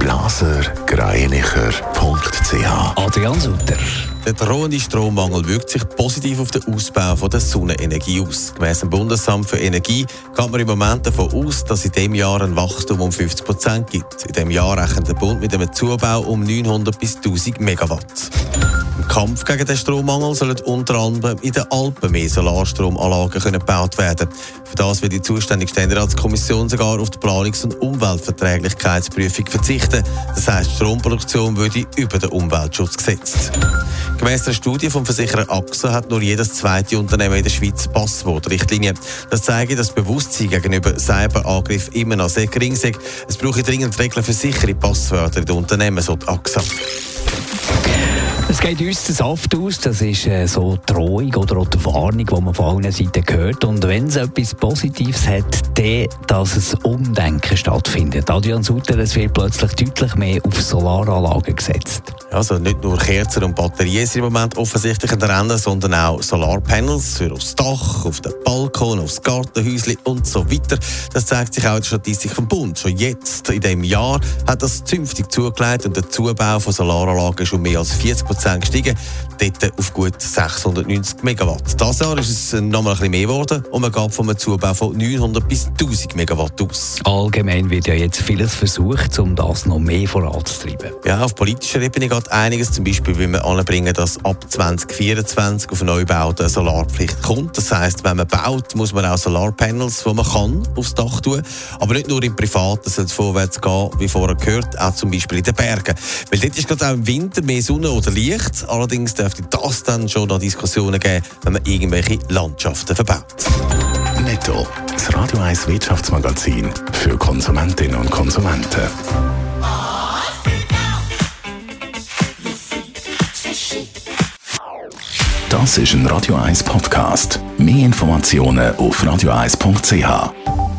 blasergreinicher.ch Adrian Sutter. Der drohende Strommangel wirkt sich positiv auf den Ausbau von der Sonnenenergie aus. Gemäss dem Bundesamt für Energie geht man im Moment davon aus, dass in diesem Jahr ein Wachstum um 50 Prozent gibt. In diesem Jahr rechnet der Bund mit einem Zubau um 900 bis 1000 Megawatt. Kampf gegen den Strommangel sollen unter anderem in den Alpen mehr Solarstromanlagen gebaut werden. Für das wird die zuständige Ständeratskommission sogar auf die Planungs- und Umweltverträglichkeitsprüfung verzichten. Das heisst, Stromproduktion würde über den Umweltschutz gesetzt. Gemäss einer Studie vom Versicherer AXA hat nur jedes zweite Unternehmen in der Schweiz Passwortrichtlinien. Das zeigt, dass das Bewusstsein gegenüber Cyberangriff immer noch sehr gering ist. Es brauche dringend Regeln für sichere Passwörter in den Unternehmen, so die AXA. Es geht uns der Saft aus, das ist äh, so die Drohung oder auch die Warnung, die man von allen Seiten hört. Und wenn es etwas Positives hat, dann, dass es Umdenken stattfindet. Adrian Sutter, es wird plötzlich deutlich mehr auf Solaranlagen gesetzt. Also nicht nur Kerzen und Batterien sind im Moment offensichtlich ein Rennen, sondern auch Solarpanels für aufs Dach, auf den Balkon, aufs Gartenhäuschen und so weiter. Das zeigt sich auch in der Statistik vom Bund. Schon jetzt, in diesem Jahr, hat das zünftig zugelegt und der Zubau von Solaranlagen schon mehr als 40 Prozent gestiegen, dort auf gut 690 Megawatt. Dieses Jahr ist es noch mal ein bisschen mehr geworden und man geht von einem Zubau von 900 bis 1000 Megawatt aus. Allgemein wird ja jetzt vieles versucht, um das noch mehr voranzutreiben. Ja, auf politischer Ebene geht einiges. Zum Beispiel will man anbringen, dass ab 2024 auf Neubauten eine Solarpflicht kommt. Das heisst, wenn man baut, muss man auch Solarpanels, die man kann, aufs Dach tun. Aber nicht nur im Privaten soll es vorwärts gehen, wie vorher gehört, auch zum Beispiel in den Bergen. Weil dort ist gerade auch im Winter mehr Sonne oder Licht. Allerdings dürfte das dann schon noch Diskussionen geben, wenn man irgendwelche Landschaften verbaut. Netto. Das Radio 1 Wirtschaftsmagazin für Konsumentinnen und Konsumenten. Das ist ein Radio 1 Podcast. Mehr Informationen auf radio1.ch.